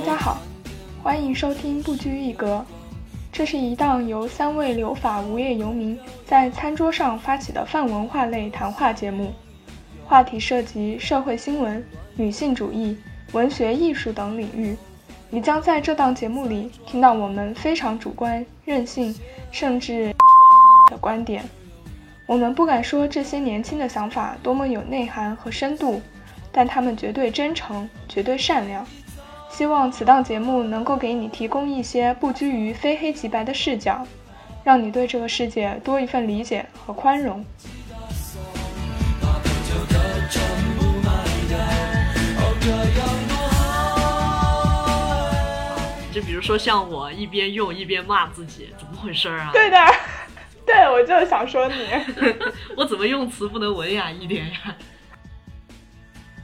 大家好，欢迎收听不拘一格。这是一档由三位留法无业游民在餐桌上发起的泛文化类谈话节目，话题涉及社会新闻、女性主义、文学艺术等领域。你将在这档节目里听到我们非常主观、任性，甚至的观点。我们不敢说这些年轻的想法多么有内涵和深度，但他们绝对真诚，绝对善良。希望此档节目能够给你提供一些不拘于非黑即白的视角，让你对这个世界多一份理解和宽容。就比如说像我一边用一边骂自己，怎么回事啊？对的，对，我就是想说你，我怎么用词不能文雅一点呀？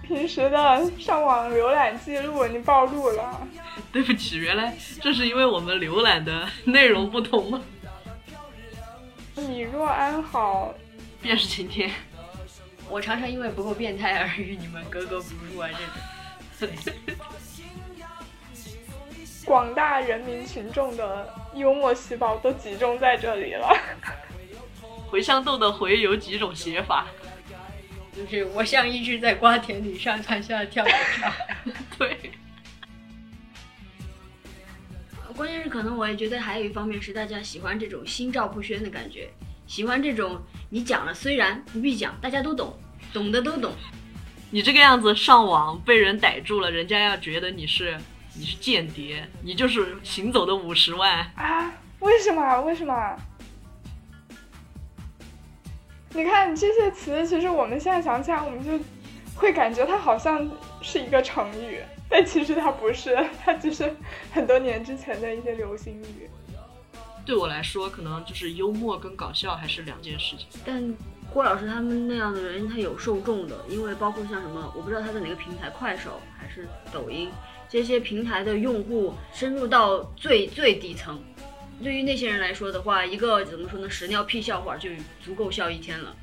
平时的上网浏览记录你暴露了，对不起，原来这是因为我们浏览的内容不同吗？你若安好，便是晴天。我常常因为不够变态而与你们格格不入啊！这种。广大人民群众的幽默细胞都集中在这里了。茴香豆的“茴”有几种写法？就是我像一只在瓜田里上蹿下跳的鸟。对。关键是可能我也觉得还有一方面是大家喜欢这种心照不宣的感觉，喜欢这种你讲了虽然不必讲，大家都懂，懂的都懂。你这个样子上网被人逮住了，人家要觉得你是。你是间谍，你就是行走的五十万啊！为什么？为什么？你看这些词，其实我们现在想起来，我们就会感觉它好像是一个成语，但其实它不是，它只是很多年之前的一些流行语。对我来说，可能就是幽默跟搞笑还是两件事情。但郭老师他们那样的人，他有受众的，因为包括像什么，我不知道他在哪个平台，快手还是抖音。这些平台的用户深入到最最底层，对于那些人来说的话，一个怎么说呢，屎尿屁笑话就足够笑一天了。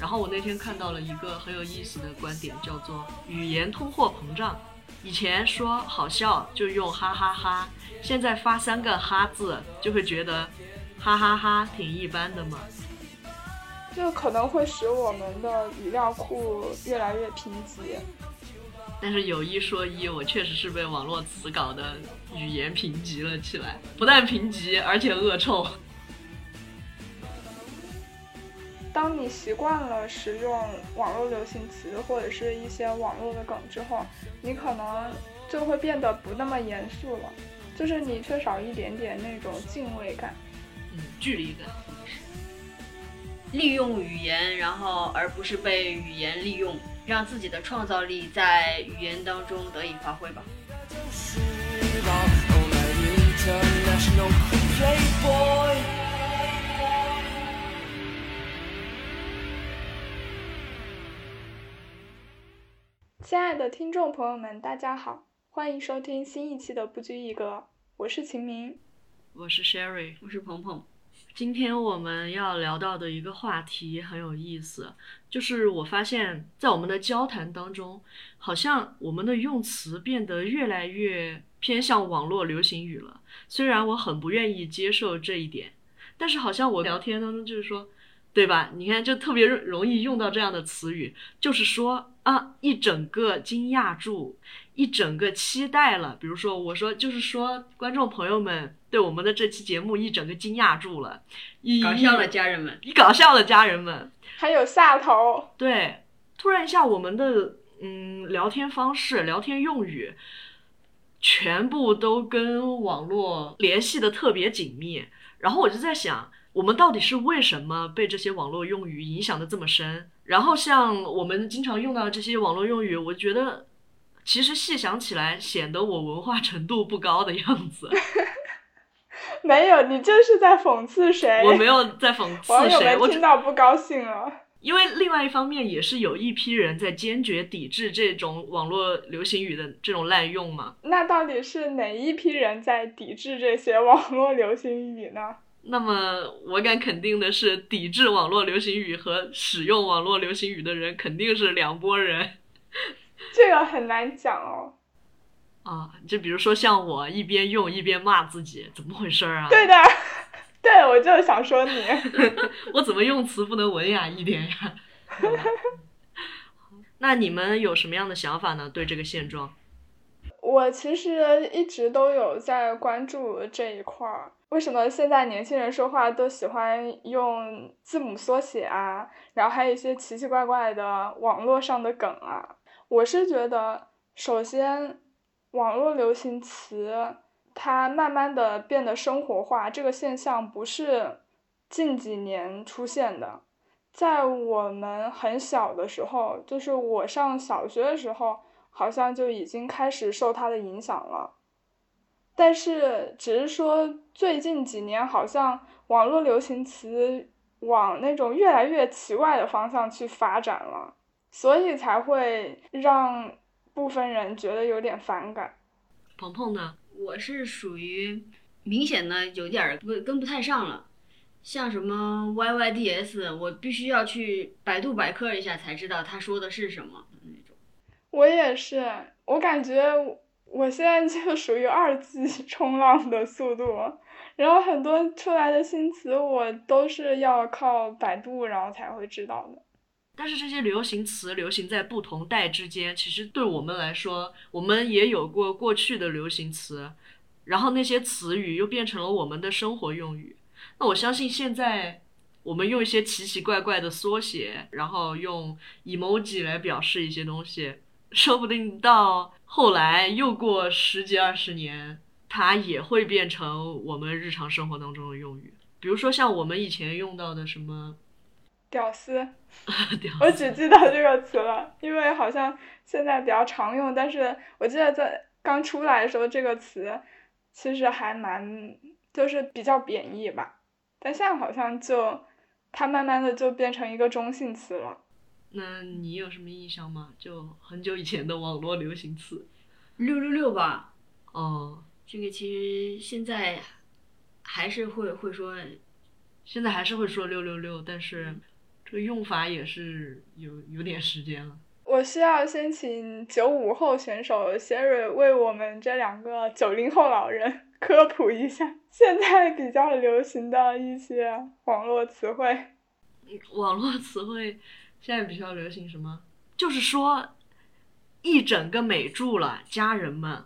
然后我那天看到了一个很有意思的观点，叫做语言通货膨胀。以前说好笑就用哈哈哈，现在发三个哈字就会觉得哈哈哈挺一般的嘛。这可能会使我们的语料库越来越贫瘠。但是有一说一，我确实是被网络词搞的语言贫瘠了起来，不但贫瘠，而且恶臭。当你习惯了使用网络流行词或者是一些网络的梗之后，你可能就会变得不那么严肃了，就是你缺少一点点那种敬畏感，嗯，距离感，利用语言，然后而不是被语言利用。让自己的创造力在语言当中得以发挥吧。亲爱的听众朋友们，大家好，欢迎收听新一期的不拘一格，我是秦明，我是 Sherry，我是鹏鹏。今天我们要聊到的一个话题很有意思，就是我发现，在我们的交谈当中，好像我们的用词变得越来越偏向网络流行语了。虽然我很不愿意接受这一点，但是好像我聊天当中就是说，对吧？你看，就特别容易用到这样的词语，就是说啊，一整个惊讶住。一整个期待了，比如说我说就是说，观众朋友们对我们的这期节目一整个惊讶住了，搞笑的家人们，你搞笑的家人们，还有下头，对，突然一下我们的嗯聊天方式、聊天用语，全部都跟网络联系的特别紧密，然后我就在想，我们到底是为什么被这些网络用语影响的这么深？然后像我们经常用到的这些网络用语，我觉得。其实细想起来，显得我文化程度不高的样子。没有，你这是在讽刺谁？我没有在讽刺 谁，我听到不高兴了。因为另外一方面，也是有一批人在坚决抵制这种网络流行语的这种滥用嘛。那到底是哪一批人在抵制这些网络流行语呢？那么我敢肯定的是，抵制网络流行语和使用网络流行语的人肯定是两拨人。这个很难讲哦。啊，就比如说像我一边用一边骂自己，怎么回事儿啊？对的，对我就是想说你。我怎么用词不能文雅一点呀？那你们有什么样的想法呢？对这个现状？我其实一直都有在关注这一块儿。为什么现在年轻人说话都喜欢用字母缩写啊？然后还有一些奇奇怪怪的网络上的梗啊？我是觉得，首先。网络流行词，它慢慢的变得生活化，这个现象不是近几年出现的，在我们很小的时候，就是我上小学的时候，好像就已经开始受它的影响了。但是，只是说最近几年，好像网络流行词往那种越来越奇怪的方向去发展了，所以才会让。部分人觉得有点反感，鹏鹏呢？我是属于明显的有点不跟不太上了，像什么 Y Y D S，我必须要去百度百科一下才知道他说的是什么那种。我也是，我感觉我现在就属于二级冲浪的速度，然后很多出来的新词我都是要靠百度然后才会知道的。但是这些流行词流行在不同代之间，其实对我们来说，我们也有过过去的流行词，然后那些词语又变成了我们的生活用语。那我相信现在我们用一些奇奇怪怪的缩写，然后用 emoji 来表示一些东西，说不定到后来又过十几二十年，它也会变成我们日常生活当中的用语。比如说像我们以前用到的什么。屌丝，我只记得这个词了，因为好像现在比较常用。但是我记得在刚出来的时候，这个词其实还蛮，就是比较贬义吧。但现在好像就它慢慢的就变成一个中性词了。那你有什么印象吗？就很久以前的网络流行词，六六六吧。哦，这个其实现在还是会会说，现在还是会说六六六，但是。这个用法也是有有点时间了。我需要先请九五后选手 Siri 为我们这两个九零后老人 科普一下现在比较流行的一些网络词汇。网络词汇现在比较流行什么？就是说一整个美住了，家人们，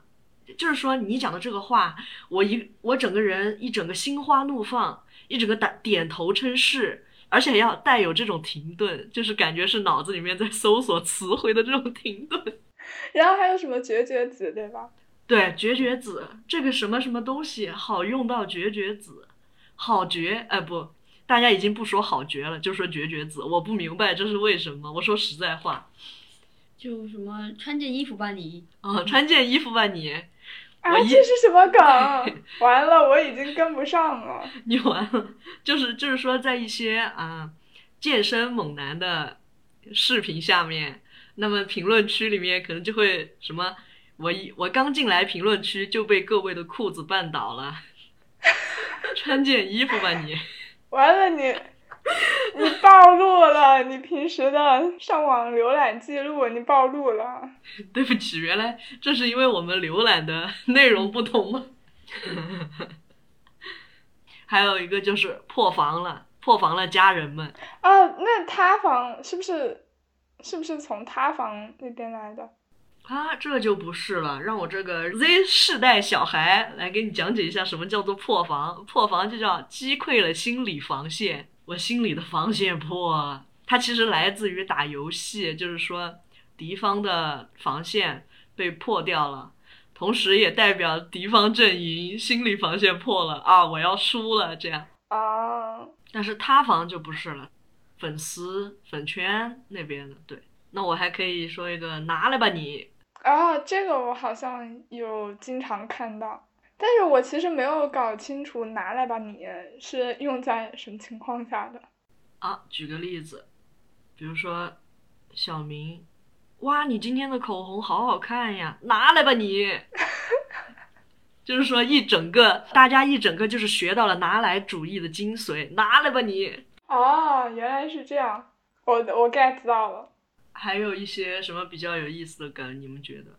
就是说你讲的这个话，我一我整个人一整个心花怒放，一整个打点头称是。而且要带有这种停顿，就是感觉是脑子里面在搜索词汇的这种停顿。然后还有什么绝绝子，对吧？对，绝绝子这个什么什么东西好用到绝绝子，好绝哎不，大家已经不说好绝了，就说绝绝子。我不明白这是为什么。我说实在话，就什么穿件衣服吧你。啊，穿件衣服吧你。啊，这是什么梗？完了，我已经跟不上了。你完了，就是就是说，在一些啊健身猛男的视频下面，那么评论区里面可能就会什么，我一我刚进来评论区就被各位的裤子绊倒了，穿件衣服吧你。完了你。你暴露了你平时的上网浏览记录，你暴露了。对不起，原来这是因为我们浏览的内容不同吗？还有一个就是破防了，破防了，家人们。啊，那塌房是不是是不是从塌房那边来的？啊，这就不是了，让我这个 Z 世代小孩来给你讲解一下什么叫做破防。破防就叫击溃了心理防线。我心里的防线破了，它其实来自于打游戏，就是说敌方的防线被破掉了，同时也代表敌方阵营心理防线破了啊，我要输了这样。啊，但是塌房就不是了，粉丝粉圈那边的对，那我还可以说一个拿来吧你。啊，这个我好像有经常看到。但是我其实没有搞清楚“拿来吧你”是用在什么情况下的。啊，举个例子，比如说小明，哇，你今天的口红好好看呀，拿来吧你。就是说一整个，大家一整个就是学到了拿来主义的精髓，拿来吧你。哦，原来是这样，我我 get 到了。还有一些什么比较有意思的梗？你们觉得？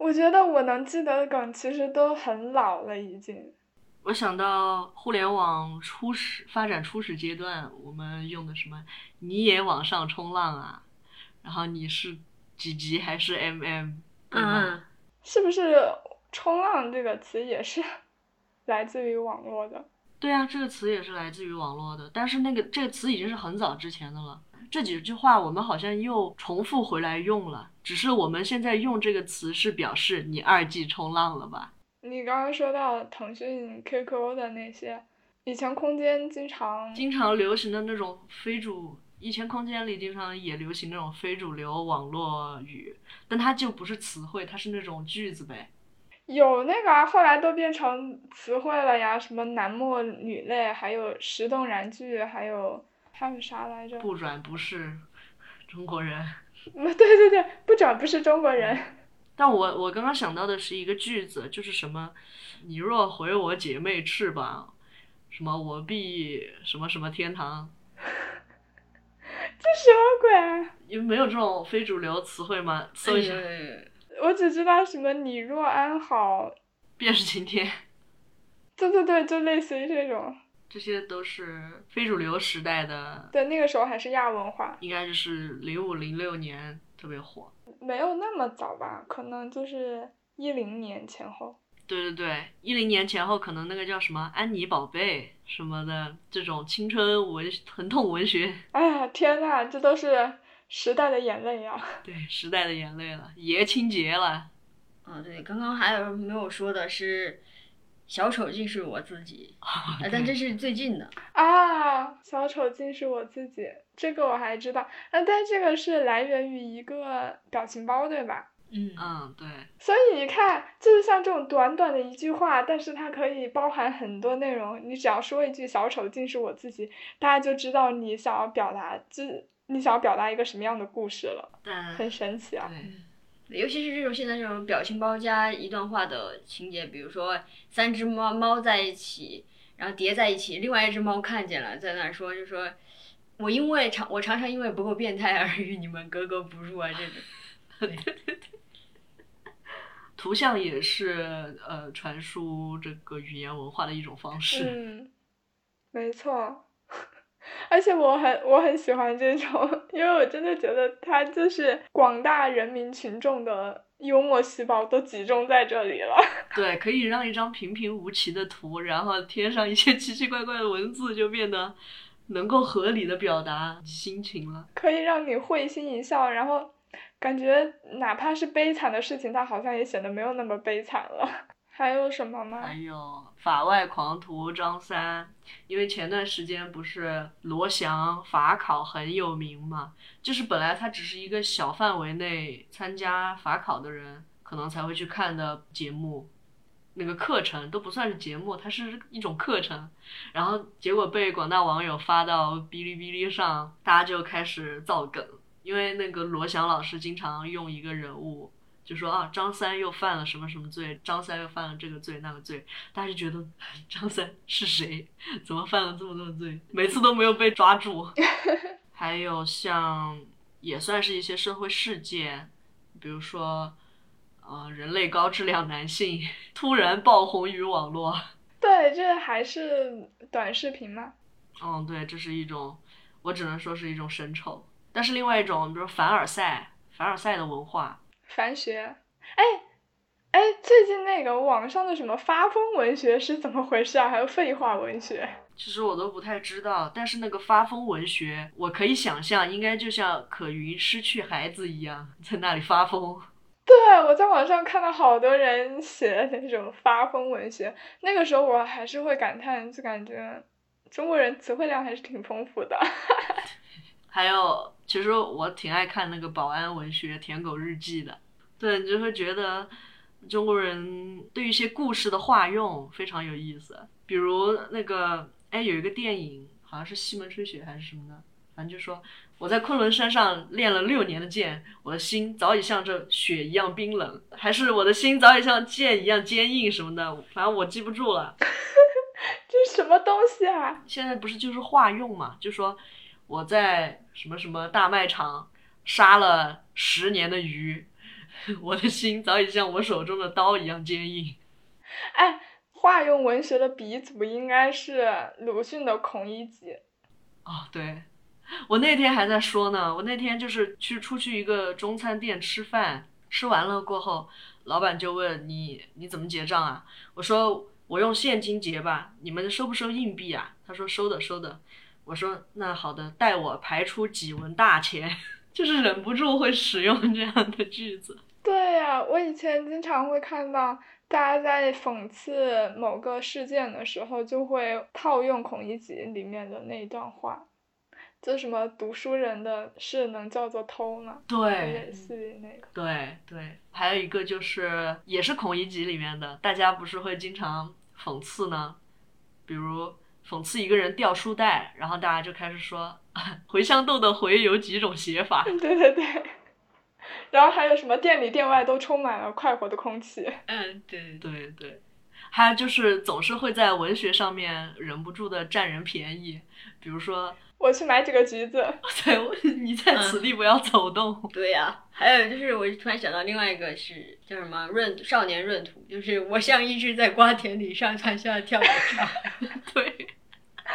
我觉得我能记得的梗其实都很老了，已经。我想到互联网初始发展初始阶段，我们用的什么？你也往上冲浪啊？然后你是几级还是 mm？嗯，是不是“冲浪”这个词也是 来自于网络的？对啊，这个词也是来自于网络的，但是那个这个词已经是很早之前的了。这几句话我们好像又重复回来用了，只是我们现在用这个词是表示你二 G 冲浪了吧？你刚刚说到腾讯 QQ 的那些，以前空间经常经常流行的那种非主，以前空间里经常也流行那种非主流网络语，但它就不是词汇，它是那种句子呗。有那个啊，后来都变成词汇了呀，什么男默女泪，还有时动燃句，还有还有啥来着？不转不是中国人。对对对，不转不是中国人。但我我刚刚想到的是一个句子，就是什么，你若回我姐妹翅膀，什么我必什么什么天堂。这什么鬼啊？你们没有这种非主流词汇吗？搜一下。我只知道什么你若安好，便是晴天。对对对，就类似于这种。这些都是非主流时代的。对，那个时候还是亚文化。应该就是零五零六年特别火。没有那么早吧？可能就是一零年前后。对对对，一零年前后，可能那个叫什么安妮宝贝什么的这种青春文疼痛文学。哎呀，天呐，这都是。时代的眼泪呀！对，时代的眼泪了，爷青结了。啊，对，刚刚还有没有说的是，小丑竟是我自己，但这是最近的啊。小丑竟是我自己，这个我还知道。那但这个是来源于一个表情包，对吧？嗯嗯，对。所以你看，就是像这种短短的一句话，但是它可以包含很多内容。你只要说一句“小丑竟是我自己”，大家就知道你想要表达就。你想要表达一个什么样的故事了？很神奇啊！对，尤其是这种现在这种表情包加一段话的情节，比如说三只猫猫在一起，然后叠在一起，另外一只猫看见了，在那说，就说我因为常我常常因为不够变态而与你们格格不入啊，这种。图像也是呃传输这个语言文化的一种方式。嗯，没错。而且我很我很喜欢这种，因为我真的觉得它就是广大人民群众的幽默细胞都集中在这里了。对，可以让一张平平无奇的图，然后贴上一些奇奇怪怪的文字，就变得能够合理的表达心情了。可以让你会心一笑，然后感觉哪怕是悲惨的事情，它好像也显得没有那么悲惨了。还有什么吗？还有法外狂徒张三，因为前段时间不是罗翔法考很有名嘛，就是本来他只是一个小范围内参加法考的人，可能才会去看的节目，那个课程都不算是节目，它是一种课程，然后结果被广大网友发到哔哩哔哩上，大家就开始造梗，因为那个罗翔老师经常用一个人物。就说啊，张三又犯了什么什么罪？张三又犯了这个罪那个罪，大家就觉得张三 是谁？怎么犯了这么多罪？每次都没有被抓住。还有像也算是一些社会事件，比如说，呃，人类高质量男性突然爆红于网络。对，这还是短视频吗？嗯，对，这是一种，我只能说是一种神丑。但是另外一种，比如凡尔赛，凡尔赛的文化。凡学，哎，哎，最近那个网上的什么发疯文学是怎么回事啊？还有废话文学，其实我都不太知道。但是那个发疯文学，我可以想象，应该就像可云失去孩子一样，在那里发疯。对，我在网上看到好多人写那种发疯文学，那个时候我还是会感叹，就感觉中国人词汇量还是挺丰富的。还有。其实我挺爱看那个保安文学《舔狗日记》的，对你就会觉得中国人对一些故事的化用非常有意思。比如那个，哎，有一个电影好像是西门吹雪还是什么的，反正就说我在昆仑山上练了六年的剑，我的心早已像这雪一样冰冷，还是我的心早已像剑一样坚硬什么的，反正我记不住了。这是什么东西啊？现在不是就是化用嘛，就说。我在什么什么大卖场杀了十年的鱼，我的心早已像我手中的刀一样坚硬。哎，化用文学的鼻祖应该是鲁迅的《孔乙己》。哦，对，我那天还在说呢。我那天就是去出去一个中餐店吃饭，吃完了过后，老板就问你你怎么结账啊？我说我用现金结吧。你们收不收硬币啊？他说收的收的。我说那好的，待我排出几文大钱。就是忍不住会使用这样的句子。对呀，我以前经常会看到大家在讽刺某个事件的时候，就会套用《孔乙己》里面的那一段话，就什么读书人的事能叫做偷吗？对，类似于那个。对对，还有一个就是也是《孔乙己》里面的，大家不是会经常讽刺呢，比如。讽刺一个人掉书袋，然后大家就开始说 茴香豆的“茴”有几种写法。对对对，然后还有什么店里店外都充满了快活的空气。嗯，对对对，还有就是总是会在文学上面忍不住的占人便宜，比如说。我去买几个橘子。对，你在此地不要走动。对呀，还有就是，我突然想到另外一个是叫什么闰少年闰土，就是我像一只在瓜田里上蹿下跳的鸟。对，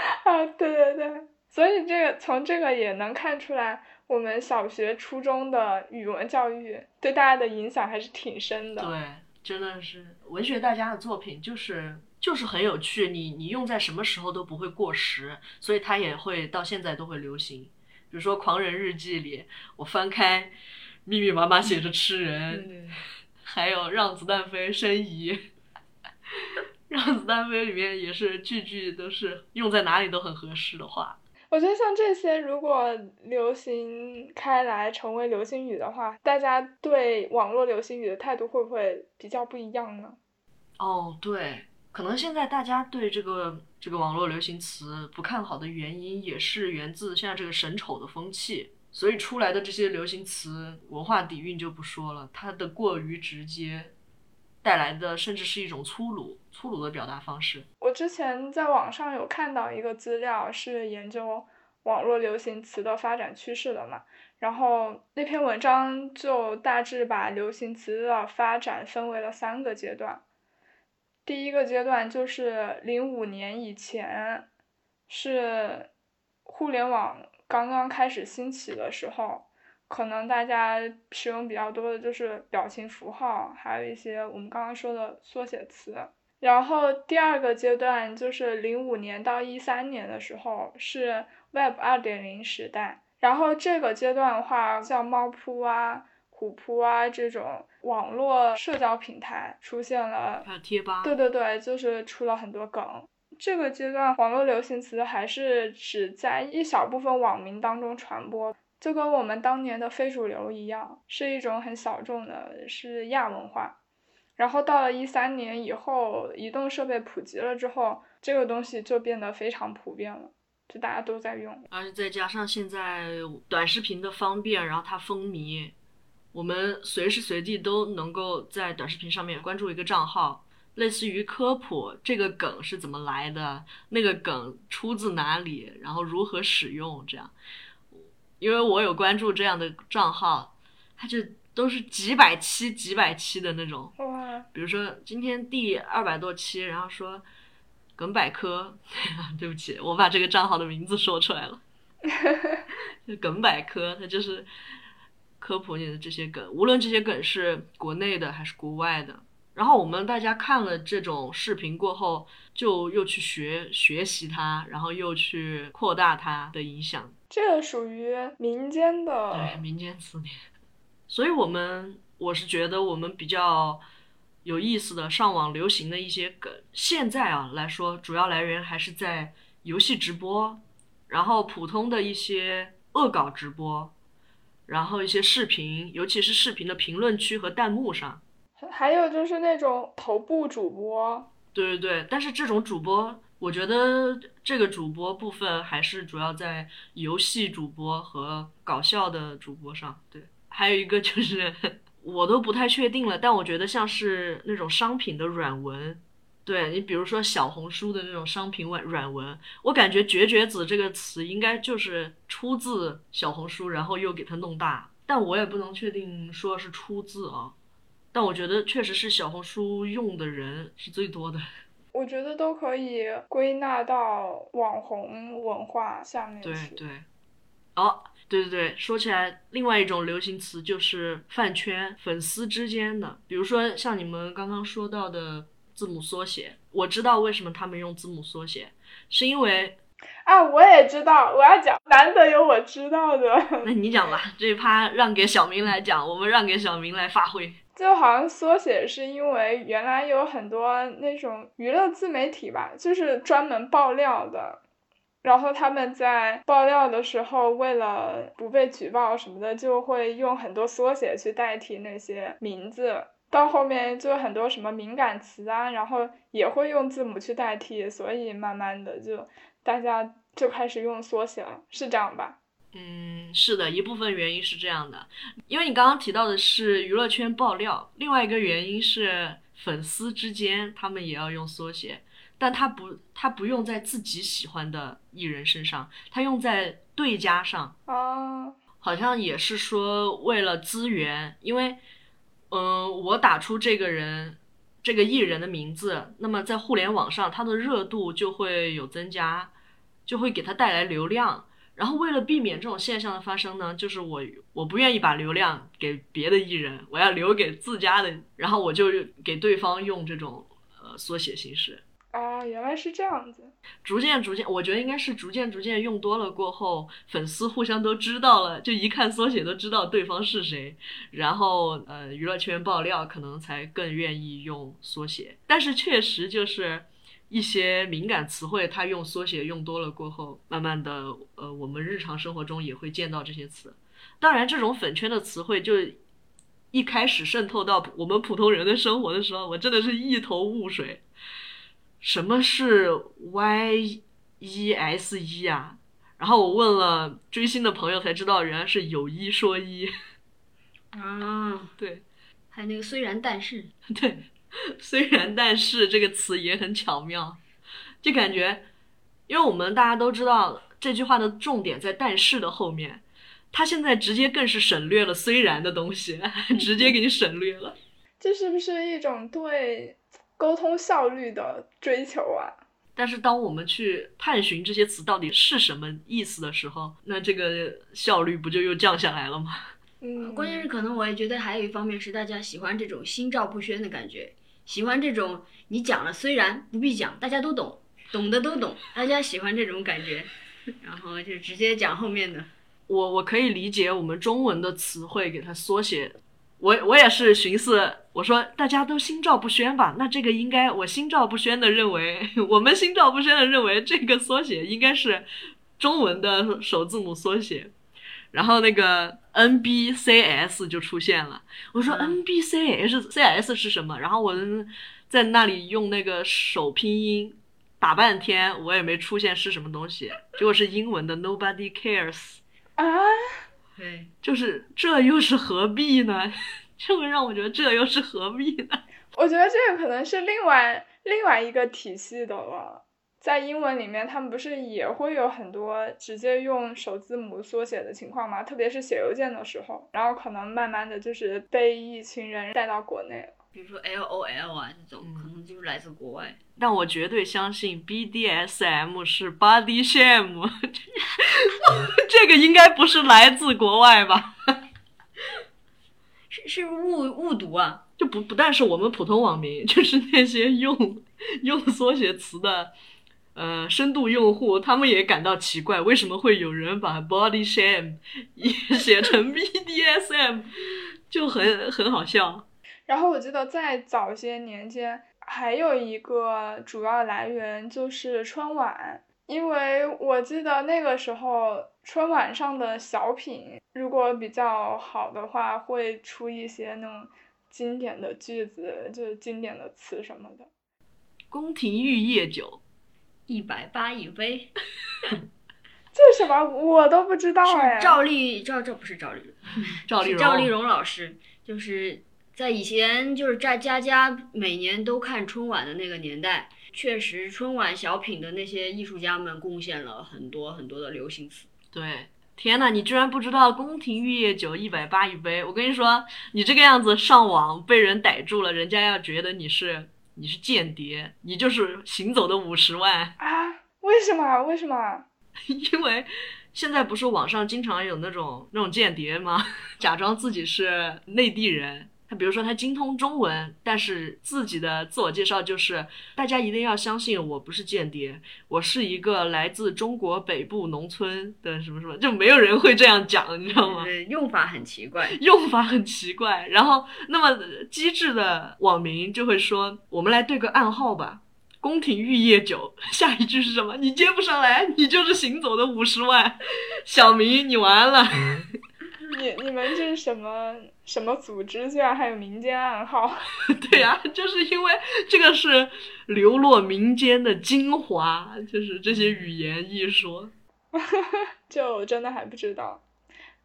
啊，对对对，所以这个从这个也能看出来，我们小学、初中的语文教育对大家的影响还是挺深的。对，真的是文学大家的作品就是。就是很有趣，你你用在什么时候都不会过时，所以它也会到现在都会流行。比如说《狂人日记》里，我翻开，密密麻麻写着吃人，还有《让子弹飞》申遗，《让子弹飞》里面也是句句都是用在哪里都很合适的话。我觉得像这些如果流行开来成为流行语的话，大家对网络流行语的态度会不会比较不一样呢？哦，对。可能现在大家对这个这个网络流行词不看好的原因，也是源自现在这个审丑的风气，所以出来的这些流行词文化底蕴就不说了，它的过于直接，带来的甚至是一种粗鲁粗鲁的表达方式。我之前在网上有看到一个资料，是研究网络流行词的发展趋势的嘛，然后那篇文章就大致把流行词的发展分为了三个阶段。第一个阶段就是零五年以前，是互联网刚刚开始兴起的时候，可能大家使用比较多的就是表情符号，还有一些我们刚刚说的缩写词。然后第二个阶段就是零五年到一三年的时候，是 Web 二点零时代。然后这个阶段的话，像猫扑啊。虎扑啊，这种网络社交平台出现了，还有贴吧，对对对，就是出了很多梗。这个阶段，网络流行词还是只在一小部分网民当中传播，就跟我们当年的非主流一样，是一种很小众的，是亚文化。然后到了一三年以后，移动设备普及了之后，这个东西就变得非常普遍了，就大家都在用。而且再加上现在短视频的方便，然后它风靡。我们随时随地都能够在短视频上面关注一个账号，类似于科普这个梗是怎么来的，那个梗出自哪里，然后如何使用这样。因为我有关注这样的账号，它就都是几百期、几百期的那种。比如说今天第二百多期，然后说梗百科，对不起，我把这个账号的名字说出来了。就梗百科，它就是。科普你的这些梗，无论这些梗是国内的还是国外的，然后我们大家看了这种视频过后，就又去学学习它，然后又去扩大它的影响。这个属于民间的，对民间词典。所以，我们我是觉得我们比较有意思的上网流行的一些梗，现在啊来说，主要来源还是在游戏直播，然后普通的一些恶搞直播。然后一些视频，尤其是视频的评论区和弹幕上，还有就是那种头部主播。对对对，但是这种主播，我觉得这个主播部分还是主要在游戏主播和搞笑的主播上。对，还有一个就是 我都不太确定了，但我觉得像是那种商品的软文。对你，比如说小红书的那种商品软软文，我感觉“绝绝子”这个词应该就是出自小红书，然后又给它弄大，但我也不能确定说是出自啊。但我觉得确实是小红书用的人是最多的。我觉得都可以归纳到网红文化下面对去。对，哦，对对对，说起来，另外一种流行词就是饭圈粉丝之间的，比如说像你们刚刚说到的字母缩写，我知道为什么他们用字母缩写，是因为，啊，我也知道，我要讲，难得有我知道的。那你讲吧，这一趴让给小明来讲，我们让给小明来发挥。就好像缩写是因为原来有很多那种娱乐自媒体吧，就是专门爆料的，然后他们在爆料的时候，为了不被举报什么的，就会用很多缩写去代替那些名字。到后面就很多什么敏感词啊，然后也会用字母去代替，所以慢慢的就大家就开始用缩写了，是这样吧？嗯，是的，一部分原因是这样的，因为你刚刚提到的是娱乐圈爆料，另外一个原因是粉丝之间他们也要用缩写，但他不，他不用在自己喜欢的艺人身上，他用在对家上，啊，好像也是说为了资源，因为，嗯、我打出这个人。这个艺人的名字，那么在互联网上，他的热度就会有增加，就会给他带来流量。然后为了避免这种现象的发生呢，就是我我不愿意把流量给别的艺人，我要留给自家的，然后我就给对方用这种呃缩写形式。啊，原来是这样子。逐渐逐渐，我觉得应该是逐渐逐渐用多了过后，粉丝互相都知道了，就一看缩写都知道对方是谁，然后呃娱乐圈爆料可能才更愿意用缩写。但是确实就是一些敏感词汇，它用缩写用多了过后，慢慢的呃我们日常生活中也会见到这些词。当然，这种粉圈的词汇就一开始渗透到我们普通人的生活的时候，我真的是一头雾水。什么是 Y E S 一啊？然后我问了追星的朋友才知道，原来是有一说一。啊，对还有那个虽然但是，对，虽然但是这个词也很巧妙，就感觉，因为我们大家都知道这句话的重点在但是的后面，他现在直接更是省略了虽然的东西，直接给你省略了。这是不是一种对沟通效率的追求啊？但是当我们去探寻这些词到底是什么意思的时候，那这个效率不就又降下来了吗？嗯，关键是可能我也觉得还有一方面是大家喜欢这种心照不宣的感觉，喜欢这种你讲了虽然不必讲，大家都懂，懂的都懂，大家喜欢这种感觉，然后就直接讲后面的。我我可以理解我们中文的词汇给它缩写，我我也是寻思，我说大家都心照不宣吧，那这个应该我心照不宣的认为，我们心照不宣的认为这个缩写应该是中文的首字母缩写，然后那个 NBCS 就出现了，我说嗯 NBCS CS 是什么？然后我在那里用那个手拼音打半天，我也没出现是什么东西，结果是英文的 Nobody cares。啊，对，就是这又是何必呢？这会让我觉得这又是何必呢？我觉得这个可能是另外另外一个体系的了。在英文里面，他们不是也会有很多直接用首字母缩写的情况吗？特别是写邮件的时候，然后可能慢慢的就是被一群人带到国内了。比如说 L O L 啊这种，嗯可能就是来自国外。但我绝对相信 BDSM 是 Body Shame，这个应该不是来自国外吧？是是误误读啊！就不不但是我们普通网民，就是那些用用缩写词的呃深度用户，他们也感到奇怪，为什么会有人把 Body Shame 也 写成 BDSM，就很很好笑。然后我记得在早些年间，还有一个主要来源就是春晚，因为我记得那个时候春晚上的小品，如果比较好的话，会出一些那种经典的句子，就是经典的词什么的。宫廷玉液酒，一百八一杯，这是什么？我都不知道哎。赵丽赵这不是赵丽蓉，赵丽赵丽蓉老师，就是在以前就是在家家每年都看春晚的那个年代，确实春晚小品的那些艺术家们贡献了很多很多的流行词。对，天呐，你居然不知道宫廷玉液酒一百八一杯！我跟你说，你这个样子上网被人逮住了，人家要觉得你是你是间谍，你就是行走的五十万。啊？为什么？为什么？因为现在不是网上经常有那种那种间谍吗？假装自己是内地人。他比如说他精通中文，但是自己的自我介绍就是大家一定要相信我不是间谍，我是一个来自中国北部农村的什么什么，就没有人会这样讲，你知道吗？用法很奇怪。用法很奇怪，然后那么机智的网民就会说：“我们来对个暗号吧，宫廷玉液酒。”下一句是什么？你接不上来，你就是行走的五十万。小明，你完了。你你们这是什么什么组织？居然还有民间暗号？对呀、就是因为这个是流落民间的精华，就是这些语言艺术。这我真的还不知道。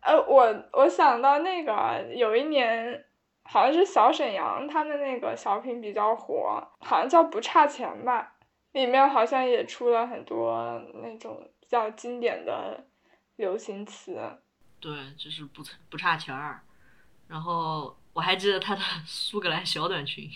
呃，我我想到那个有一年，好像是小沈阳他们那个小品比较火，好像叫不差钱吧，里面好像也出了很多那种比较经典的流行词。对，就是不不差钱儿。然后我还记得他的 苏格兰小短裙。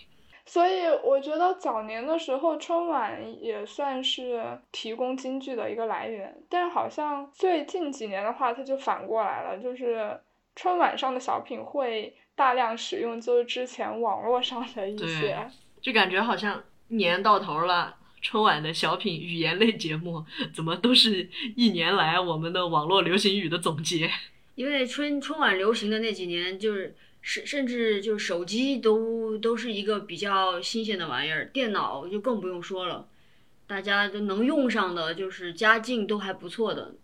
所以我觉得早年的时候，春晚也算是提供京剧的一个来源，但是好像最近几年的话，它就反过来了，就是春晚上的小品会大量使用就是之前网络上的一些，就感觉好像一年到头了。春晚的小品语言类节目怎么都是一年来我们的网络流行语的总结？因为春春晚流行的那几年，就是甚甚至就是手机都都是一个比较新鲜的玩意儿，电脑就更不用说了，大家都能用上的，就是家境都还不错的。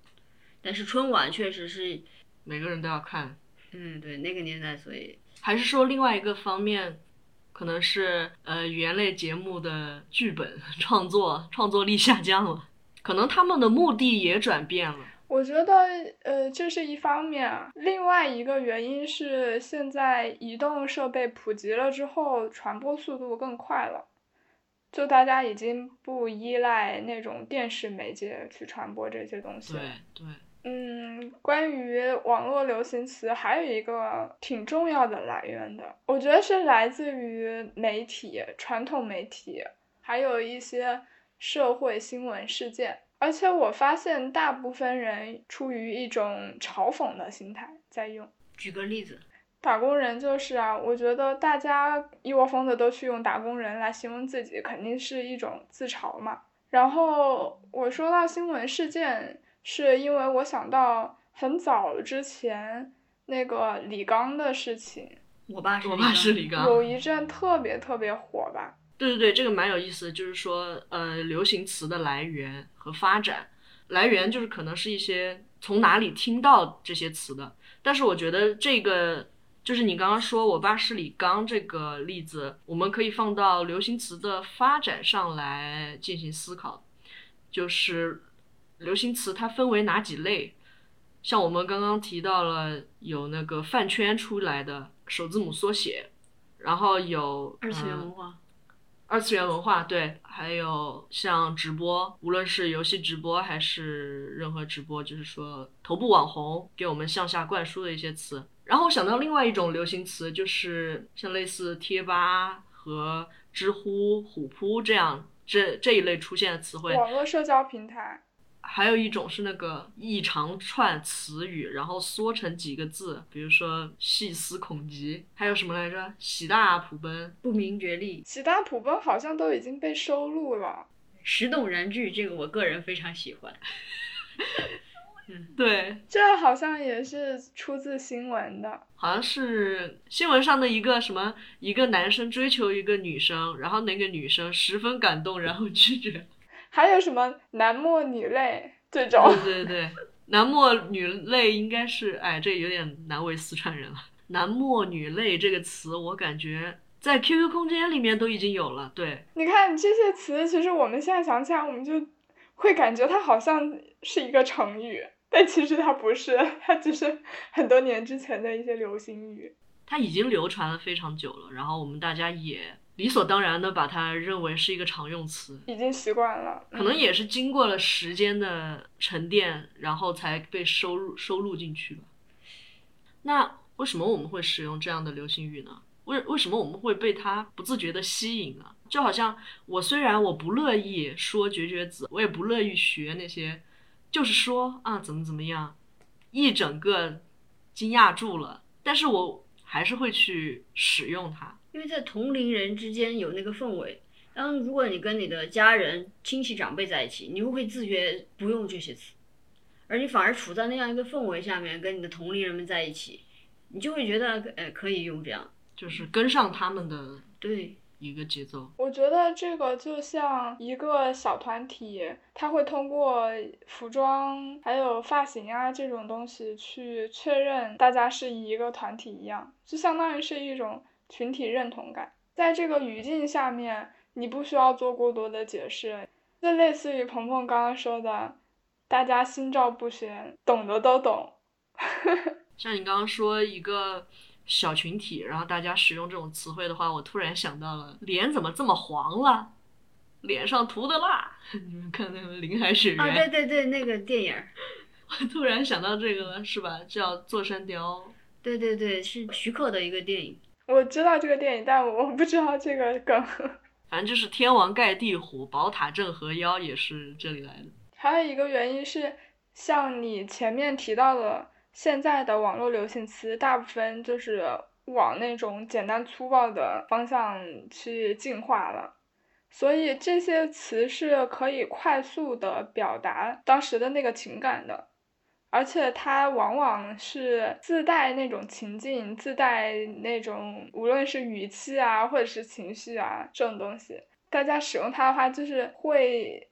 但是春晚确实是，每个人都要看。嗯，对那个年代，所以还是说另外一个方面，可能是呃语言类节目的剧本创作创作力下降了，可能他们的目的也转变了。我觉得，呃，这是一方面啊。另外一个原因是，现在移动设备普及了之后，传播速度更快了，就大家已经不依赖那种电视媒介去传播这些东西了。对对，嗯，关于网络流行词，还有一个挺重要的来源的，我觉得是来自于媒体、传统媒体，还有一些社会新闻事件。而且我发现，大部分人出于一种嘲讽的心态在用。举个例子，打工人就是啊，我觉得大家一窝蜂的都去用打工人来形容自己，肯定是一种自嘲嘛。然后我说到新闻事件，是因为我想到很早之前那个李刚的事情，我爸是我爸是李刚。有一阵特别特别火吧。对对对，这个蛮有意思的，就是说，呃，流行词的来源和发展，来源就是可能是一些从哪里听到这些词的，但是我觉得这个就是你刚刚说我爸是李刚这个例子，我们可以放到流行词的发展上来进行思考，就是流行词它分为哪几类，像我们刚刚提到了有那个饭圈出来的首字母缩写，然后有二次元呃文化，二次元文化，对，还有像直播，无论是游戏直播还是任何直播，就是说头部网红给我们向下灌输的一些词。然后我想到另外一种流行词，就是像类似贴吧和知乎、虎扑这样这这一类出现的词汇。网络社交平台，还有一种是那个一长串词语，然后缩成几个字，比如说细思恐极，还有什么来着？喜大普奔。不明觉厉，喜大普奔好像都已经被收录了。石动燃具，这个我个人非常喜欢。对，这好像也是出自新闻的。好像是新闻上的一个什么，一个男生追求一个女生，然后那个女生十分感动，然后拒绝。还有什么男默女泪这种？对对对，男默女泪应该是，哎，这有点难为四川人了。男默女泪这个词，我感觉在 QQ 空间里面都已经有了。对，你看这些词，其实我们现在想起来，我们就会感觉它好像是一个成语，但其实它不是，它只是很多年之前的一些流行语。它已经流传了非常久了，然后我们大家也理所当然的把它认为是一个常用词，已经习惯了，可能也是经过了时间的沉淀，然后才被收入收录进去吧。那为什么我们会使用这样的流行语呢？为为什么我们会被它不自觉的吸引呢？就好像我虽然我不乐意说绝绝子，我也不乐意学那些，就是说啊怎么怎么样，一整个惊讶住了，但是我还是会去使用它。因为在同龄人之间有那个氛围。当如果你跟你的家人、亲戚、长辈在一起，你会会自觉不用这些词，而你反而处在那样一个氛围下面，跟你的同龄人们在一起，你就会觉得呃可以用这样，就是跟上他们的对。一个节奏。我觉得这个就像一个小团体，他会通过服装还有发型啊这种东西去确认大家是一个团体一样，就相当于是一种群体认同感。在这个语境下面，你不需要做过多的解释，就类似于鹏鹏刚刚说的，大家心照不宣，懂的都懂。像你刚刚说一个。小群体，然后大家使用这种词汇的话，我突然想到了，脸怎么这么黄了？脸上涂的蜡，你们看那个《林海雪原》啊，对对对，那个电影，我突然想到这个了，是吧？叫《座山雕》。对对对，是徐克的一个电影。我知道这个电影，但我不知道这个梗。反正就是天王盖地虎，宝塔镇河妖也是这里来的。还有一个原因是，像你前面提到的。现在的网络流行词大部分就是往那种简单粗暴的方向去进化了，所以这些词是可以快速的表达当时的那个情感的，而且它往往是自带那种情境，自带那种无论是语气啊，或者是情绪啊这种东西，大家使用它的话就是会。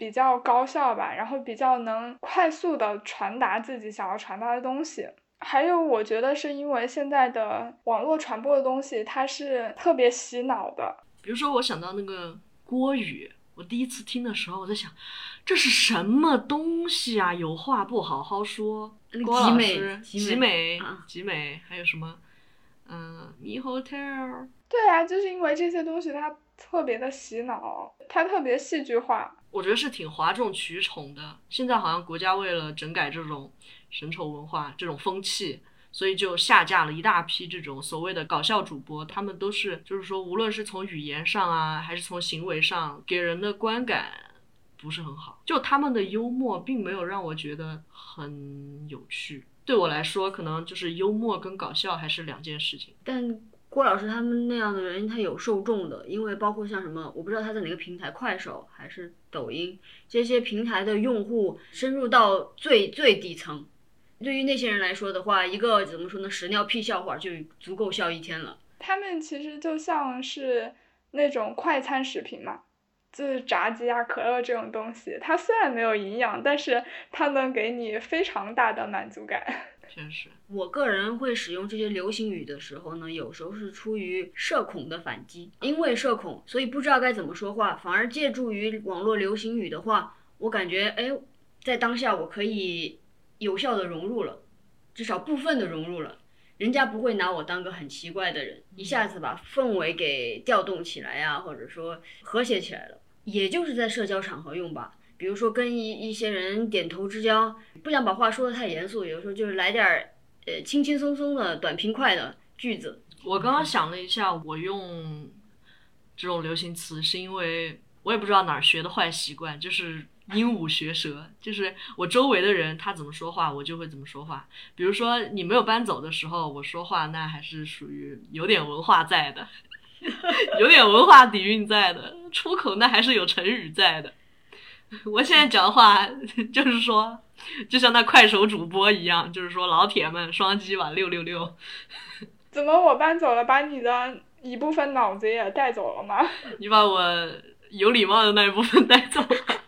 比较高效吧，然后比较能快速的传达自己想要传达的东西。还有，我觉得是因为现在的网络传播的东西，它是特别洗脑的。比如说，我想到那个郭语，我第一次听的时候，我在想，这是什么东西啊？有话不好好说。郭老师，集美，集美，还有什么？嗯，Me Hotel。对啊，就是因为这些东西它特别的洗脑，它特别戏剧化。我觉得是挺哗众取宠的。现在好像国家为了整改这种神丑文化、这种风气，所以就下架了一大批这种所谓的搞笑主播。他们都是，就是说，无论是从语言上啊，还是从行为上，给人的观感不是很好。就他们的幽默，并没有让我觉得很有趣。对我来说，可能就是幽默跟搞笑还是两件事情。但郭老师他们那样的人，他有受众的，因为包括像什么，我不知道他在哪个平台，快手还是抖音，这些平台的用户深入到最最底层。对于那些人来说的话，一个怎么说呢，屎尿屁笑话就足够笑一天了。他们其实就像是那种快餐食品嘛，就是炸鸡啊、可乐这种东西，它虽然没有营养，但是它能给你非常大的满足感。确实，我个人会使用这些流行语的时候呢，有时候是出于社恐的反击，因为社恐，所以不知道该怎么说话，反而借助于网络流行语的话，我感觉哎，在当下我可以有效的融入了，至少部分的融入了，人家不会拿我当个很奇怪的人，一下子把氛围给调动起来呀，或者说和谐起来了，也就是在社交场合用吧。比如说跟一一些人点头之交，不想把话说的太严肃，有时候就是来点儿，呃，轻轻松松的、短平快的句子。我刚刚想了一下，我用这种流行词是因为我也不知道哪儿学的坏习惯，就是鹦鹉学舌，就是我周围的人他怎么说话，我就会怎么说话。比如说你没有搬走的时候，我说话那还是属于有点文化在的，有点文化底蕴在的，出口那还是有成语在的。我现在讲话就是说，就像那快手主播一样，就是说老铁们双击吧，六六六。怎么我搬走了，把你的一部分脑子也带走了吗？你把我有礼貌的那一部分带走了，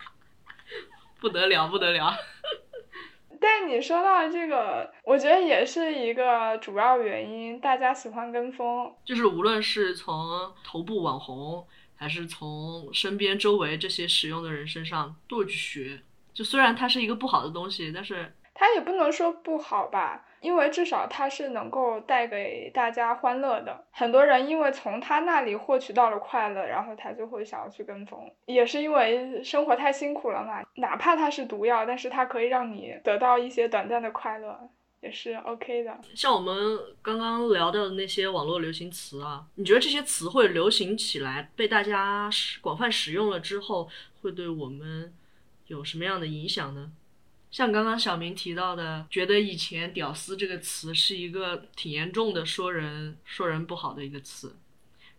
不得了，不得了。但你说到这个，我觉得也是一个主要原因，大家喜欢跟风。就是无论是从头部网红。还是从身边周围这些使用的人身上多去学，就虽然它是一个不好的东西，但是它也不能说不好吧，因为至少它是能够带给大家欢乐的。很多人因为从他那里获取到了快乐，然后他就会想要去跟风，也是因为生活太辛苦了嘛。哪怕它是毒药，但是它可以让你得到一些短暂的快乐。也是 OK 的。像我们刚刚聊的那些网络流行词啊，你觉得这些词汇流行起来，被大家广泛使用了之后，会对我们有什么样的影响呢？像刚刚小明提到的，觉得以前“屌丝”这个词是一个挺严重的说人说人不好的一个词，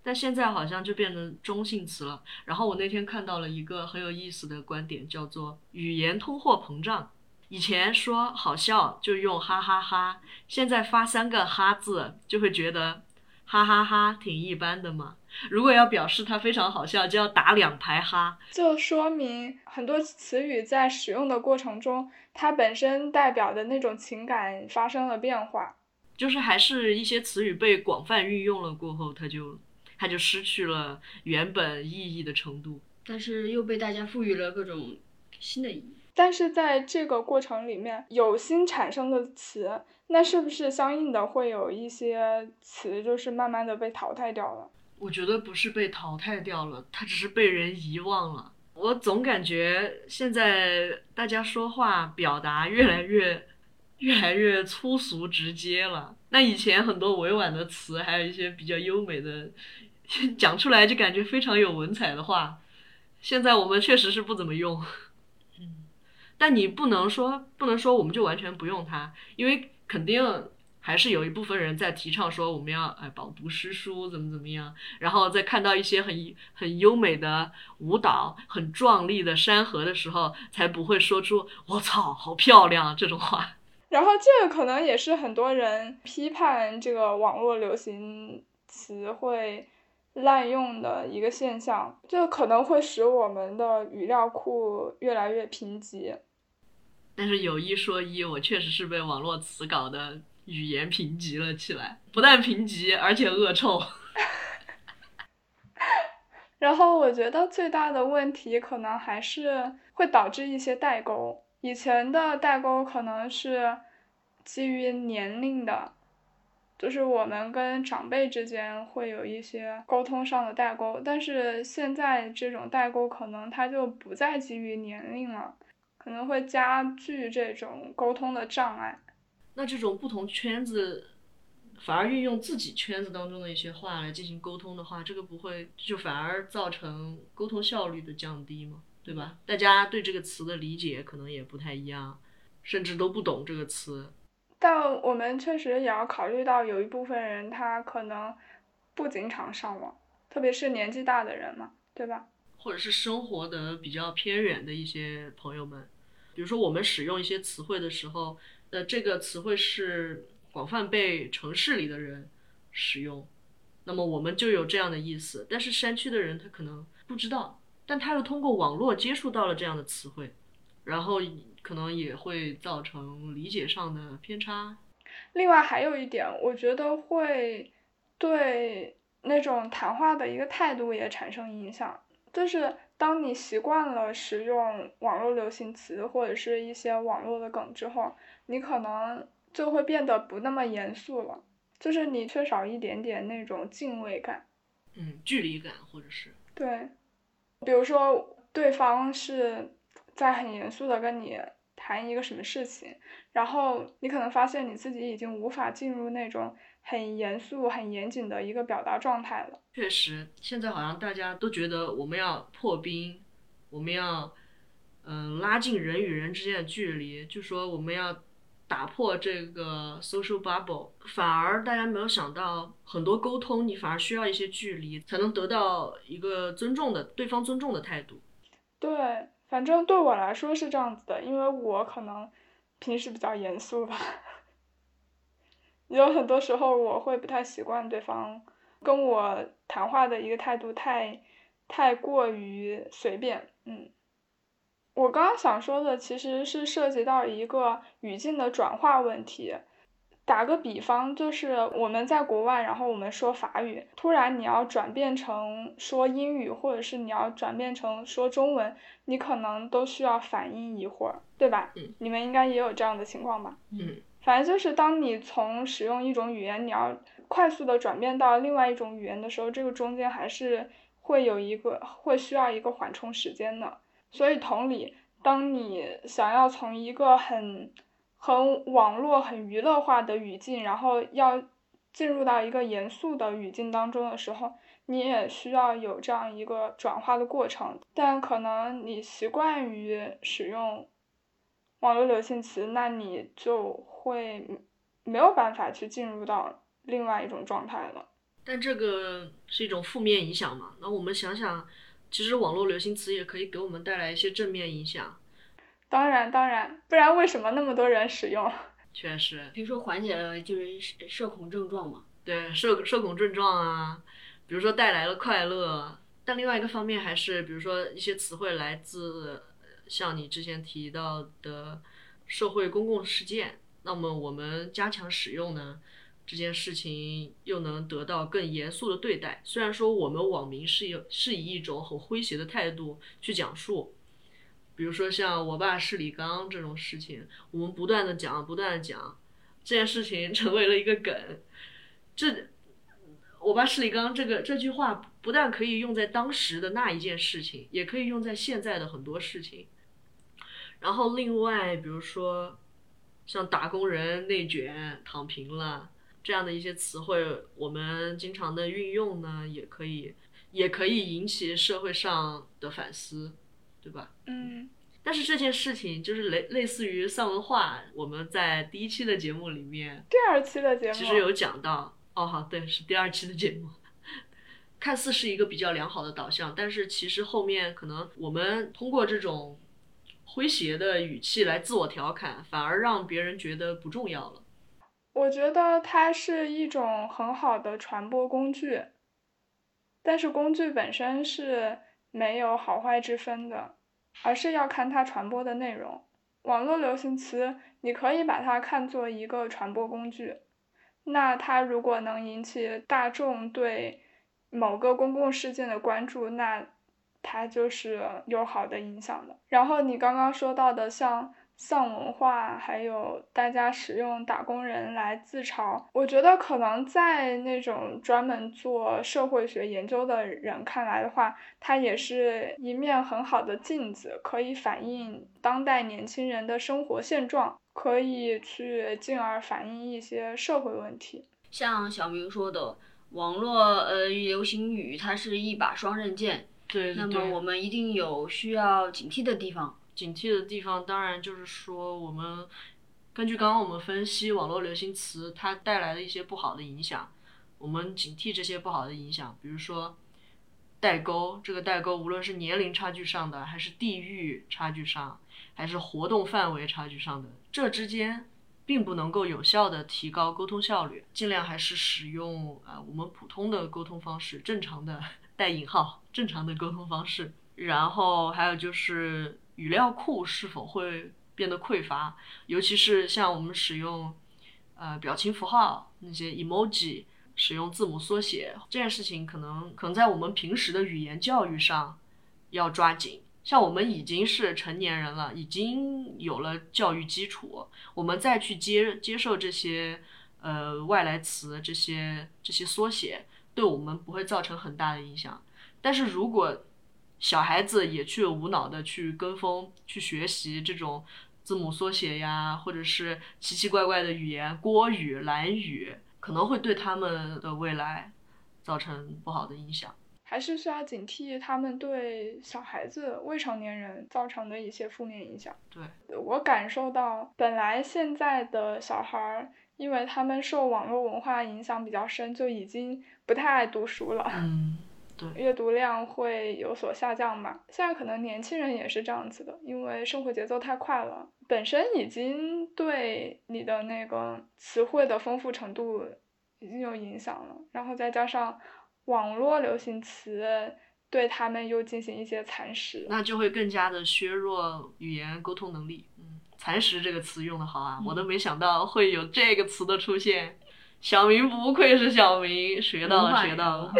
但现在好像就变成中性词了。然后我那天看到了一个很有意思的观点，叫做“语言通货膨胀”。以前说好笑就用哈哈哈，现在发三个哈字就会觉得哈哈哈挺一般的嘛。如果要表示它非常好笑，就要打两排哈。就说明很多词语在使用的过程中，它本身代表的那种情感发生了变化。就是还是一些词语被广泛运用了过后，它就它就失去了原本意义的程度。但是又被大家赋予了各种新的意义。但是在这个过程里面，有新产生的词，那是不是相应的会有一些词就是慢慢的被淘汰掉了？我觉得不是被淘汰掉了，它只是被人遗忘了。我总感觉现在大家说话表达越来越、越来越粗俗直接了。那以前很多委婉的词，还有一些比较优美的，讲出来就感觉非常有文采的话，现在我们确实是不怎么用。但你不能说不能说我们就完全不用它，因为肯定还是有一部分人在提倡说我们要哎饱读诗书怎么怎么样，然后在看到一些很很优美的舞蹈、很壮丽的山河的时候，才不会说出“我操，好漂亮”这种话。然后这个可能也是很多人批判这个网络流行词汇滥用的一个现象，这可能会使我们的语料库越来越贫瘠。但是有一说一，我确实是被网络词搞的语言贫瘠了起来，不但贫瘠，而且恶臭。然后我觉得最大的问题可能还是会导致一些代沟。以前的代沟可能是基于年龄的，就是我们跟长辈之间会有一些沟通上的代沟，但是现在这种代沟可能它就不再基于年龄了。可能会加剧这种沟通的障碍。那这种不同圈子反而运用自己圈子当中的一些话来进行沟通的话，这个不会就反而造成沟通效率的降低吗？对吧？大家对这个词的理解可能也不太一样，甚至都不懂这个词。但我们确实也要考虑到，有一部分人他可能不经常上网，特别是年纪大的人嘛，对吧？或者是生活的比较偏远的一些朋友们。比如说，我们使用一些词汇的时候，呃，这个词汇是广泛被城市里的人使用，那么我们就有这样的意思。但是山区的人他可能不知道，但他又通过网络接触到了这样的词汇，然后可能也会造成理解上的偏差。另外还有一点，我觉得会对那种谈话的一个态度也产生影响，就是。当你习惯了使用网络流行词或者是一些网络的梗之后，你可能就会变得不那么严肃了，就是你缺少一点点那种敬畏感，嗯，距离感或者是对，比如说对方是在很严肃的跟你谈一个什么事情，然后你可能发现你自己已经无法进入那种。很严肃、很严谨的一个表达状态了。确实，现在好像大家都觉得我们要破冰，我们要嗯拉近人与人之间的距离，就说我们要打破这个 social bubble。反而大家没有想到，很多沟通你反而需要一些距离，才能得到一个尊重的对方尊重的态度。对，反正对我来说是这样子的，因为我可能平时比较严肃吧。有很多时候，我会不太习惯对方跟我谈话的一个态度太，太过于随便。嗯，我刚刚想说的其实是涉及到一个语境的转化问题。打个比方，就是我们在国外，然后我们说法语，突然你要转变成说英语，或者是你要转变成说中文，你可能都需要反应一会儿，对吧？嗯。你们应该也有这样的情况吧？嗯。反正就是当你从使用一种语言，你要快速的转变到另外一种语言的时候，这个中间还是会有一个会需要一个缓冲时间的。所以同理，当你想要从一个很很网络、很娱乐化的语境，然后要进入到一个严肃的语境当中的时候，你也需要有这样一个转化的过程。但可能你习惯于使用网络流行词，那你就会没有办法去进入到另外一种状态了。但这个是一种负面影响嘛？那我们想想，其实网络流行词也可以给我们带来一些正面影响。当然，当然，不然为什么那么多人使用？确实，比如说缓解了就是社恐症状嘛。对，社社恐症状啊，比如说带来了快乐。但另外一个方面还是，比如说一些词汇来自像你之前提到的社会公共事件，那么我们加强使用呢，这件事情又能得到更严肃的对待。虽然说我们网民是有是以一种很诙谐的态度去讲述。比如说像我爸是李刚这种事情，我们不断的讲，不断的讲，这件事情成为了一个梗。这我爸是李刚这个这句话不但可以用在当时的那一件事情，也可以用在现在的很多事情。然后另外，比如说像打工人内卷、躺平了这样的一些词汇，我们经常的运用呢，也可以也可以引起社会上的反思。对吧？嗯，但是这件事情就是类类似于丧文化，我们在第一期的节目里面，第二期的节目其实有讲到。哦，好，对，是第二期的节目。看似是一个比较良好的导向，但是其实后面可能我们通过这种诙谐的语气来自我调侃，反而让别人觉得不重要了。我觉得它是一种很好的传播工具，但是工具本身是。没有好坏之分的，而是要看它传播的内容。网络流行词，你可以把它看作一个传播工具。那它如果能引起大众对某个公共事件的关注，那它就是有好的影响的。然后你刚刚说到的，像。丧文化，还有大家使用打工人来自嘲，我觉得可能在那种专门做社会学研究的人看来的话，它也是一面很好的镜子，可以反映当代年轻人的生活现状，可以去进而反映一些社会问题。像小明说的，网络呃流行语，它是一把双刃剑，对，那么我们一定有需要警惕的地方。警惕的地方，当然就是说，我们根据刚刚我们分析网络流行词它带来的一些不好的影响，我们警惕这些不好的影响。比如说代沟，这个代沟无论是年龄差距上的，还是地域差距上，还是活动范围差距上的，这之间并不能够有效的提高沟通效率。尽量还是使用啊我们普通的沟通方式，正常的带引号正常的沟通方式。然后还有就是。语料库是否会变得匮乏？尤其是像我们使用呃表情符号那些 emoji，使用字母缩写这件事情，可能可能在我们平时的语言教育上要抓紧。像我们已经是成年人了，已经有了教育基础，我们再去接接受这些呃外来词、这些这些缩写，对我们不会造成很大的影响。但是如果小孩子也去无脑的去跟风去学习这种字母缩写呀，或者是奇奇怪怪的语言，国语、蓝语，可能会对他们的未来造成不好的影响。还是需要警惕他们对小孩子、未成年人造成的一些负面影响。对我感受到，本来现在的小孩儿，因为他们受网络文化影响比较深，就已经不太爱读书了。嗯。阅读量会有所下降吧。现在可能年轻人也是这样子的，因为生活节奏太快了，本身已经对你的那个词汇的丰富程度已经有影响了，然后再加上网络流行词对他们又进行一些蚕食，那就会更加的削弱语言沟通能力。嗯，蚕食这个词用的好啊，我都没想到会有这个词的出现。小明不愧是小明，学到了，学到了，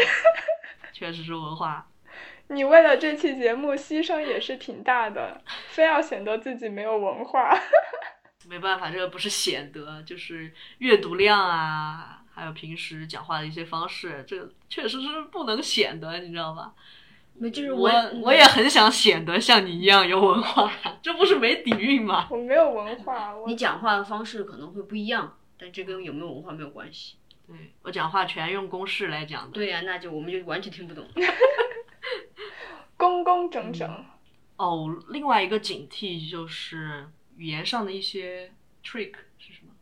确实是文化。你为了这期节目牺牲也是挺大的，非要显得自己没有文化。没办法，这个不是显得，就是阅读量啊，还有平时讲话的一些方式，这个确实是不能显得，你知道吧？没，就是我我我也很想显得像你一样有文化，这不是没底蕴吗？我没有文化，我你讲话的方式可能会不一样，但这跟有没有文化没有关系。对我讲话全用公式来讲的。对呀、那就我们就完全听不懂。工工整整。哦，另外一个警惕就是语言上的一些 trick 是什么？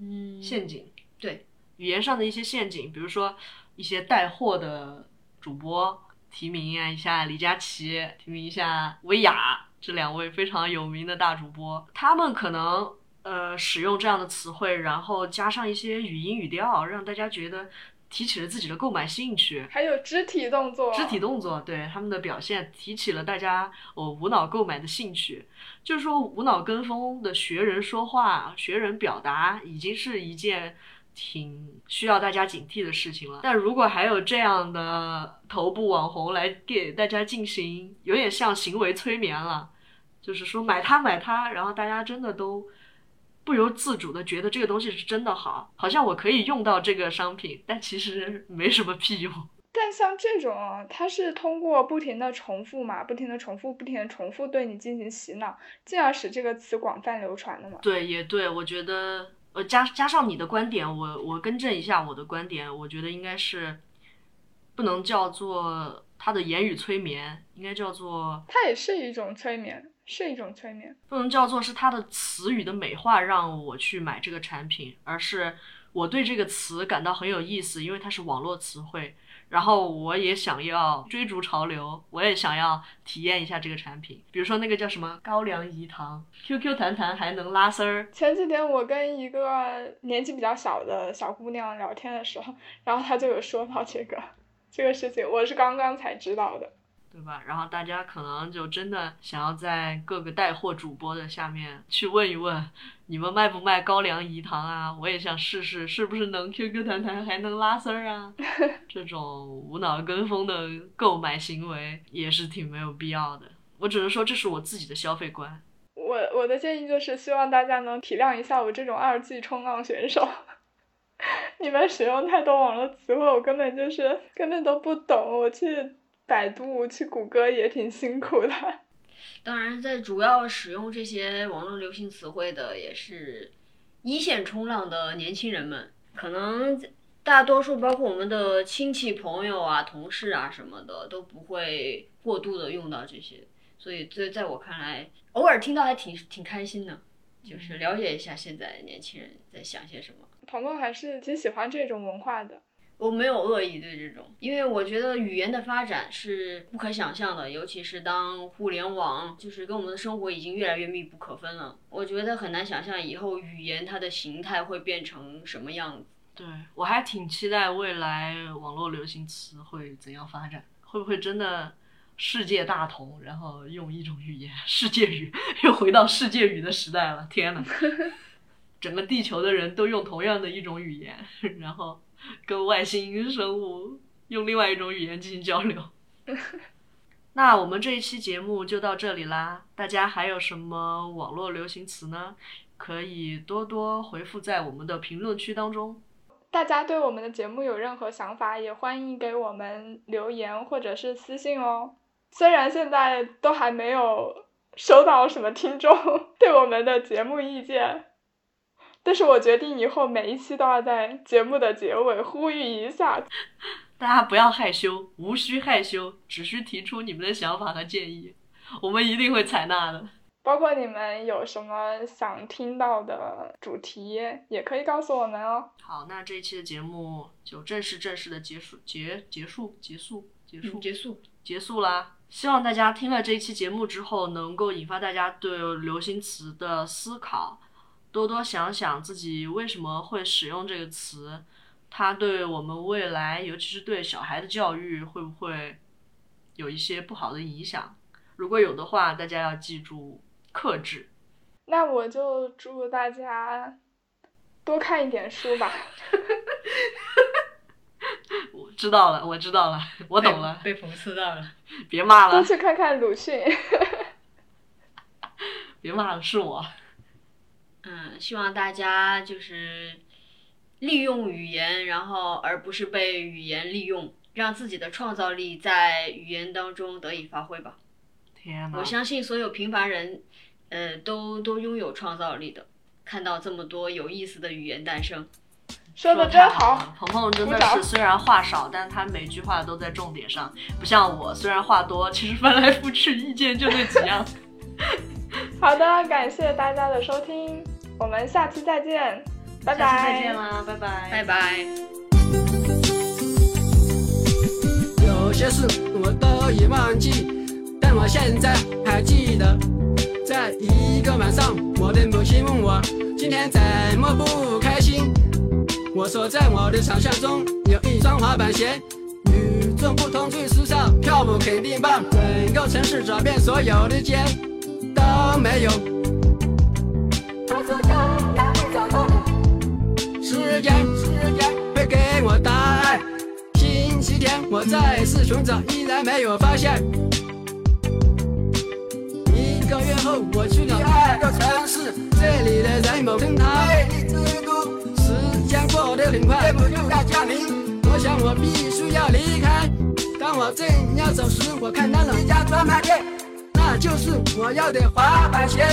嗯陷阱。对，语言上的一些陷阱，比如说一些带货的主播提名啊一下李佳琦，提名一下薇娅这两位非常有名的大主播，他们可能呃使用这样的词汇，然后加上一些语音语调，让大家觉得提起了自己的购买兴趣。还有肢体动作，肢体动作对他们的表现提起了大家我、无脑购买的兴趣，就是说无脑跟风的学人说话、学人表达，已经是一件挺需要大家警惕的事情了。但如果还有这样的头部网红来给大家进行，有点像行为催眠了，就是说买它买它，然后大家真的都。不由自主的觉得这个东西是真的好，好像我可以用到这个商品，但其实没什么屁用。但像这种啊，它是通过不停的重复嘛，不停的重复，不停的重复对你进行洗脑，进而使这个词广泛流传的嘛。对，也对，我觉得呃加加上你的观点，我我更正一下我的观点，我觉得应该是不能叫做他的言语催眠，应该叫做它也是一种催眠，是一种催眠。不能叫做是他的词语的美化让我去买这个产品，而是我对这个词感到很有意思，因为它是网络词汇，然后我也想要追逐潮流，我也想要体验一下这个产品。比如说那个叫什么高粱饴糖，QQ 弹弹还能拉丝儿，前几天我跟一个年纪比较小的小姑娘聊天的时候，然后她就有说到这个这个事情，我是刚刚才知道的。对吧？然后大家可能就真的想要在各个带货主播的下面去问一问，你们卖不卖高粱饴糖啊？我也想试试，是不是能 QQ 弹弹还能拉丝儿啊？这种无脑跟风的购买行为也是挺没有必要的。我只能说这是我自己的消费观。我我的建议就是希望大家能体谅一下我这种二 G 冲浪选手。你们使用太多网络词汇，我根本就是根本都不懂。我去百度、去谷歌也挺辛苦的。当然，在主要使用这些网络流行词汇的也是一线冲浪的年轻人们，可能大多数包括我们的亲戚朋友啊、同事啊什么的都不会过度的用到这些，所以这在我看来，偶尔听到还挺挺开心的，就是了解一下现在年轻人在想些什么。彤彤还是挺喜欢这种文化的。我没有恶意对这种，因为我觉得语言的发展是不可想象的，尤其是当互联网就是跟我们的生活已经越来越密不可分了，我觉得很难想象以后语言它的形态会变成什么样子。对我还挺期待未来网络流行词会怎样发展，会不会真的世界大同，然后用一种语言世界语，又回到世界语的时代了？天呐，整个地球的人都用同样的一种语言，然后 跟外星生物用另外一种语言进行交流。那我们这一期节目就到这里啦，大家还有什么网络流行词呢？可以多多回复在我们的评论区当中。大家对我们的节目有任何想法，也欢迎给我们留言或者是私信哦。虽然现在都还没有收到什么听众 对我们的节目意见，但是我决定以后每一期都要在节目的结尾呼吁一下。大家不要害羞，无需害羞，只需提出你们的想法和建议，我们一定会采纳的。包括你们有什么想听到的主题，也可以告诉我们哦。好，那这一期的节目就正式正式的结束结结束结束结束、嗯结束。结束啦！希望大家听了这一期节目之后，能够引发大家对流行词的思考，多多想想自己为什么会使用这个词，它对我们未来，尤其是对小孩的教育，会不会有一些不好的影响？如果有的话，大家要记住克制。那我就祝大家多看一点书吧。我知道了，我知道了，我懂了，被讽刺到了。别骂了，多去看看鲁迅。别骂了，是我。嗯，希望大家就是利用语言，然后而不是被语言利用，让自己的创造力在语言当中得以发挥吧。天呐，我相信所有平凡人，呃，都都拥有创造力的。看到这么多有意思的语言诞生，说的太真好。鹏鹏真的是虽然话少，但他每句话都在重点上，不像我，虽然话多，其实翻来覆去意见就那几样。好的，感谢大家的收听，我们下期再见，拜拜。下次再见啦，拜拜，拜拜。有些事我都已忘记，但我现在还记得，在一个晚上，我的母亲问我今天怎么不开心。我说在我的想象中有一双滑板鞋，与众不同最时尚，跳舞肯定棒。整个城市找遍所有的街都没有。时间，时间会给我答案。星期天我再次寻找，依然没有发现。一个月后，我去了第二个城市，这里的人们称它魅力之都。时间过得很快，不就要降临？我想我必须要离开。当我正要走时，我看到了一家专卖店，那就是我要的滑板鞋。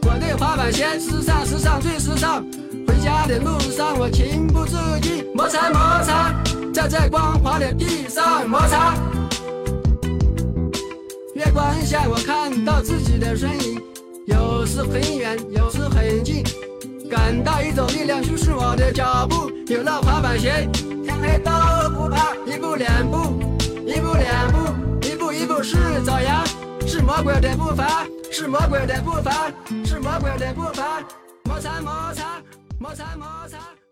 我的滑板鞋时尚，时尚最时尚。回家的路上，我情不自禁摩擦摩擦，在这光滑的地上摩擦。月光下，我看到自己的身影，有时很远，有时很近，感到一种力量驱使我的脚步。有了滑板鞋，天黑都不怕。一步两步，一步两步，一步一步是爪牙，是魔鬼的步伐，是魔鬼的步伐，是魔鬼的步伐。摩擦摩擦，摩擦摩擦。